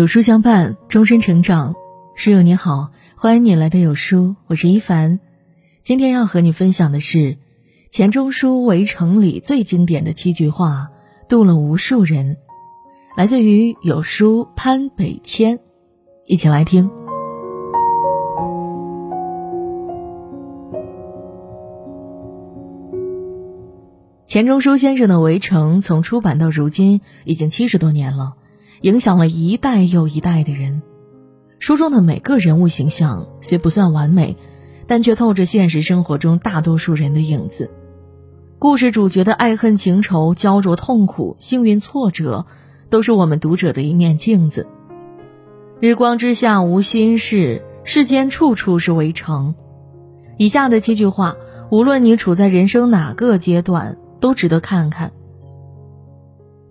有书相伴，终身成长。室友你好，欢迎你来到有书，我是一凡。今天要和你分享的是钱钟书《围城》里最经典的七句话，渡了无数人。来自于有书潘北谦，一起来听。钱钟书先生的《围城》从出版到如今已经七十多年了。影响了一代又一代的人。书中的每个人物形象虽不算完美，但却透着现实生活中大多数人的影子。故事主角的爱恨情仇、焦灼痛苦、幸运挫折，都是我们读者的一面镜子。日光之下无心事，世间处处是围城。以下的七句话，无论你处在人生哪个阶段，都值得看看。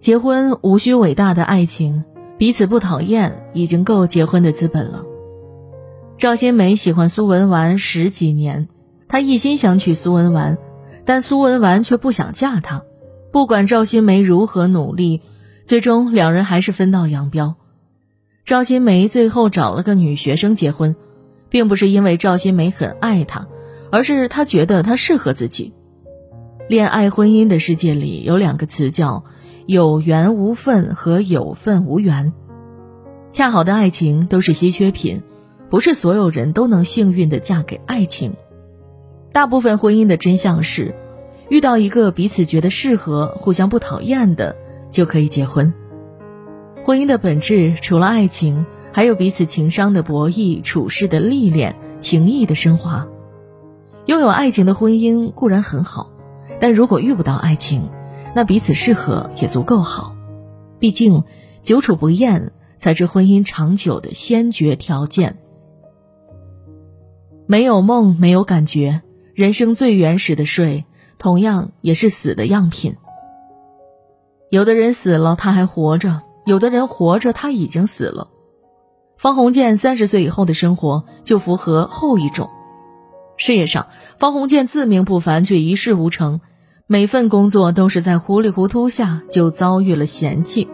结婚无需伟大的爱情，彼此不讨厌已经够结婚的资本了。赵新梅喜欢苏文纨十几年，她一心想娶苏文纨，但苏文纨却不想嫁他。不管赵新梅如何努力，最终两人还是分道扬镳。赵新梅最后找了个女学生结婚，并不是因为赵新梅很爱她，而是她觉得她适合自己。恋爱婚姻的世界里有两个词叫。有缘无分和有份无缘，恰好的爱情都是稀缺品，不是所有人都能幸运的嫁给爱情。大部分婚姻的真相是，遇到一个彼此觉得适合、互相不讨厌的，就可以结婚。婚姻的本质除了爱情，还有彼此情商的博弈、处事的历练、情谊的升华。拥有爱情的婚姻固然很好，但如果遇不到爱情，那彼此适合也足够好，毕竟久处不厌才是婚姻长久的先决条件。没有梦，没有感觉，人生最原始的睡，同样也是死的样品。有的人死了，他还活着；有的人活着，他已经死了。方鸿渐三十岁以后的生活就符合后一种。事业上，方鸿渐自命不凡，却一事无成。每份工作都是在糊里糊涂下就遭遇了嫌弃，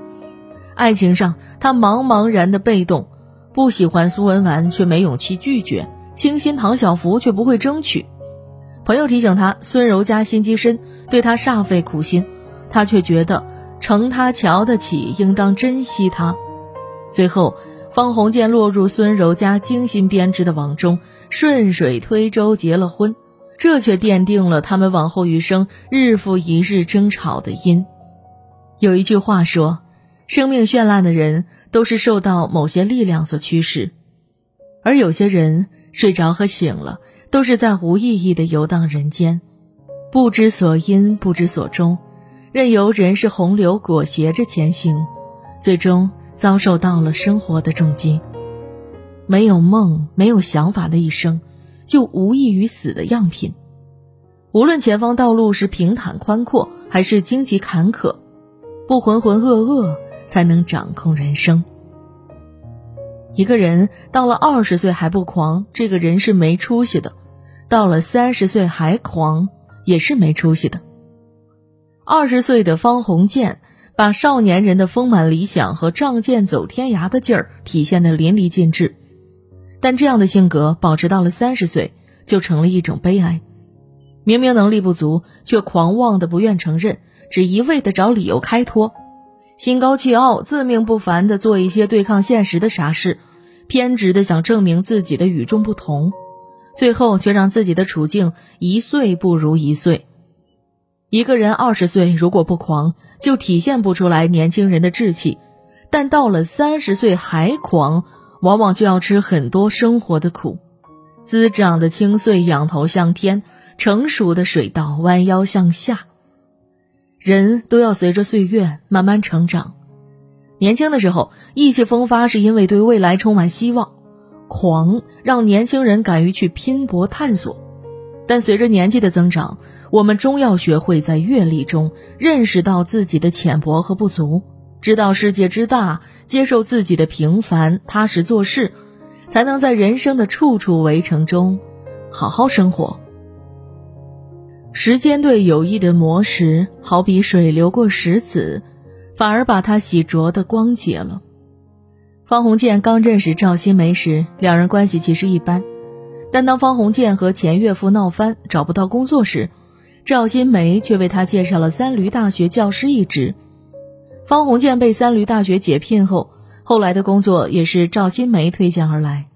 爱情上他茫茫然的被动，不喜欢苏文纨却没勇气拒绝，倾心唐小福却不会争取。朋友提醒他孙柔家心机深，对他煞费苦心，他却觉得成他瞧得起，应当珍惜他。最后，方鸿渐落入孙柔家精心编织的网中，顺水推舟结了婚。这却奠定了他们往后余生日复一日争吵的因。有一句话说：“生命绚烂的人都是受到某些力量所驱使，而有些人睡着和醒了都是在无意义的游荡人间，不知所因，不知所终，任由人世洪流裹挟着前行，最终遭受到了生活的重击。没有梦，没有想法的一生。”就无异于死的样品。无论前方道路是平坦宽阔，还是荆棘坎坷，不浑浑噩噩，才能掌控人生。一个人到了二十岁还不狂，这个人是没出息的；到了三十岁还狂，也是没出息的。二十岁的方鸿渐，把少年人的丰满理想和仗剑走天涯的劲儿体现得淋漓尽致。但这样的性格保持到了三十岁，就成了一种悲哀。明明能力不足，却狂妄的不愿承认，只一味的找理由开脱，心高气傲、自命不凡的做一些对抗现实的傻事，偏执的想证明自己的与众不同，最后却让自己的处境一岁不如一岁。一个人二十岁如果不狂，就体现不出来年轻人的志气；但到了三十岁还狂。往往就要吃很多生活的苦，滋长的青穗仰头向天，成熟的水稻弯腰向下。人都要随着岁月慢慢成长。年轻的时候意气风发，是因为对未来充满希望，狂让年轻人敢于去拼搏探索。但随着年纪的增长，我们终要学会在阅历中认识到自己的浅薄和不足。知道世界之大，接受自己的平凡，踏实做事，才能在人生的处处围城中好好生活。时间对友谊的磨蚀，好比水流过石子，反而把它洗濯的光洁了。方鸿渐刚认识赵新梅时，两人关系其实一般。但当方鸿渐和前岳父闹翻，找不到工作时，赵新梅却为他介绍了三驴大学教师一职。方鸿渐被三驴大学解聘后，后来的工作也是赵新梅推荐而来。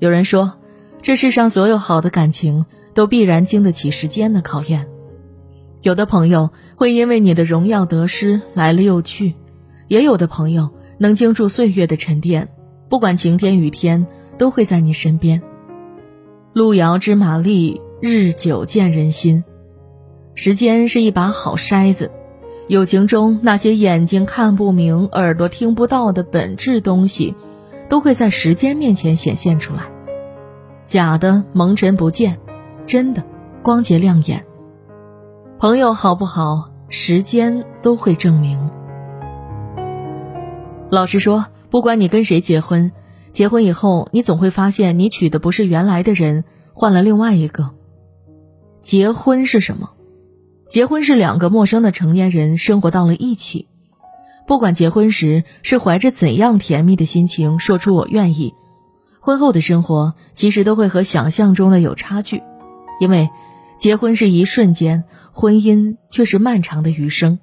有人说，这世上所有好的感情都必然经得起时间的考验。有的朋友会因为你的荣耀得失来了又去，也有的朋友能经住岁月的沉淀，不管晴天雨天都会在你身边。路遥知马力，日久见人心。时间是一把好筛子，友情中那些眼睛看不明、耳朵听不到的本质东西，都会在时间面前显现出来。假的蒙尘不见，真的光洁亮眼。朋友好不好，时间都会证明。老实说，不管你跟谁结婚，结婚以后你总会发现，你娶的不是原来的人，换了另外一个。结婚是什么？结婚是两个陌生的成年人生活到了一起，不管结婚时是怀着怎样甜蜜的心情说出“我愿意”，婚后的生活其实都会和想象中的有差距，因为结婚是一瞬间，婚姻却是漫长的余生。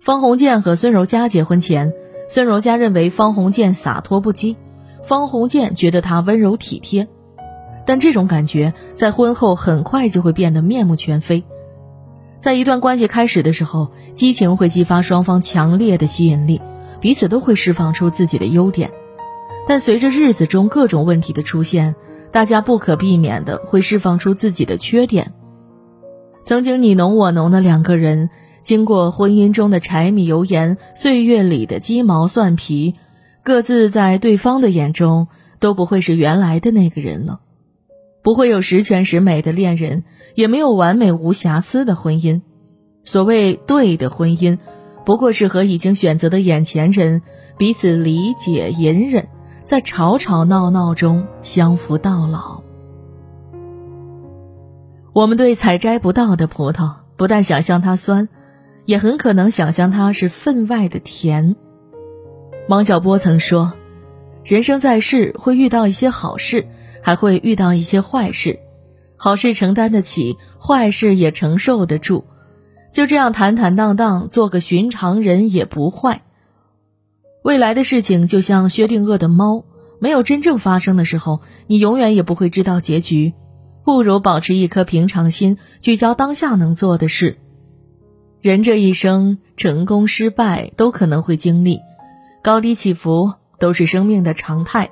方鸿渐和孙柔嘉结婚前，孙柔嘉认为方鸿渐洒脱不羁，方鸿渐觉得他温柔体贴，但这种感觉在婚后很快就会变得面目全非。在一段关系开始的时候，激情会激发双方强烈的吸引力，彼此都会释放出自己的优点。但随着日子中各种问题的出现，大家不可避免的会释放出自己的缺点。曾经你侬我侬的两个人，经过婚姻中的柴米油盐、岁月里的鸡毛蒜皮，各自在对方的眼中都不会是原来的那个人了。不会有十全十美的恋人，也没有完美无瑕疵的婚姻。所谓对的婚姻，不过是和已经选择的眼前人彼此理解、隐忍，在吵吵闹闹中相扶到老。我们对采摘不到的葡萄，不但想象它酸，也很可能想象它是分外的甜。王小波曾说：“人生在世，会遇到一些好事。”还会遇到一些坏事，好事承担得起，坏事也承受得住，就这样坦坦荡荡做个寻常人也不坏。未来的事情就像薛定谔的猫，没有真正发生的时候，你永远也不会知道结局。不如保持一颗平常心，聚焦当下能做的事。人这一生，成功失败都可能会经历，高低起伏都是生命的常态。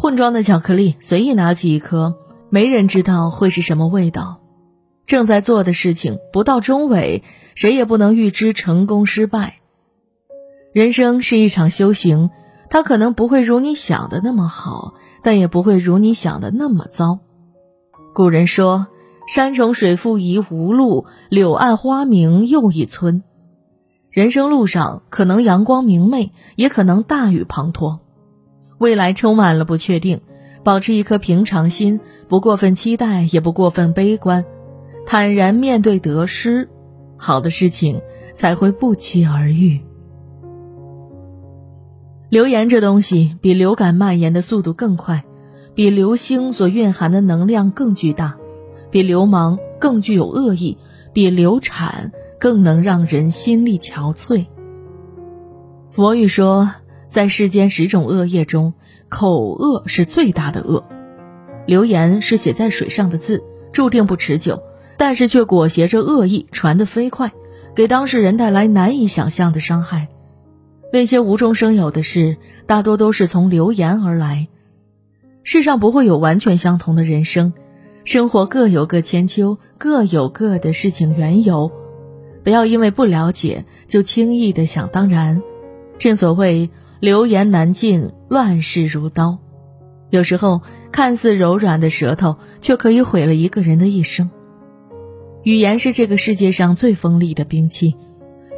混装的巧克力，随意拿起一颗，没人知道会是什么味道。正在做的事情，不到中尾，谁也不能预知成功失败。人生是一场修行，它可能不会如你想的那么好，但也不会如你想的那么糟。古人说：“山重水复疑无路，柳暗花明又一村。”人生路上，可能阳光明媚，也可能大雨滂沱。未来充满了不确定，保持一颗平常心，不过分期待，也不过分悲观，坦然面对得失，好的事情才会不期而遇。流言这东西比流感蔓延的速度更快，比流星所蕴含的能量更巨大，比流氓更具有恶意，比流产更能让人心力憔悴。佛语说。在世间十种恶业中，口恶是最大的恶。流言是写在水上的字，注定不持久，但是却裹挟着恶意，传得飞快，给当事人带来难以想象的伤害。那些无中生有的事，大多都是从流言而来。世上不会有完全相同的人生，生活各有各千秋，各有各的事情缘由。不要因为不了解就轻易的想当然。正所谓。流言难尽，乱世如刀。有时候，看似柔软的舌头，却可以毁了一个人的一生。语言是这个世界上最锋利的兵器，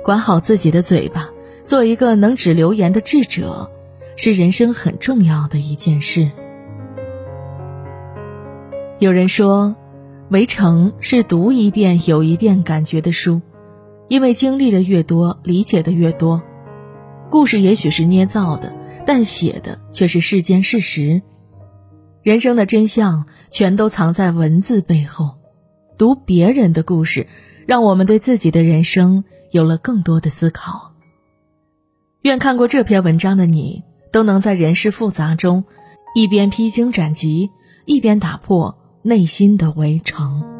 管好自己的嘴巴，做一个能止流言的智者，是人生很重要的一件事。有人说，《围城》是读一遍有一遍感觉的书，因为经历的越多，理解的越多。故事也许是捏造的，但写的却是世间事实。人生的真相全都藏在文字背后。读别人的故事，让我们对自己的人生有了更多的思考。愿看过这篇文章的你，都能在人世复杂中，一边披荆斩棘，一边打破内心的围城。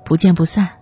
不见不散。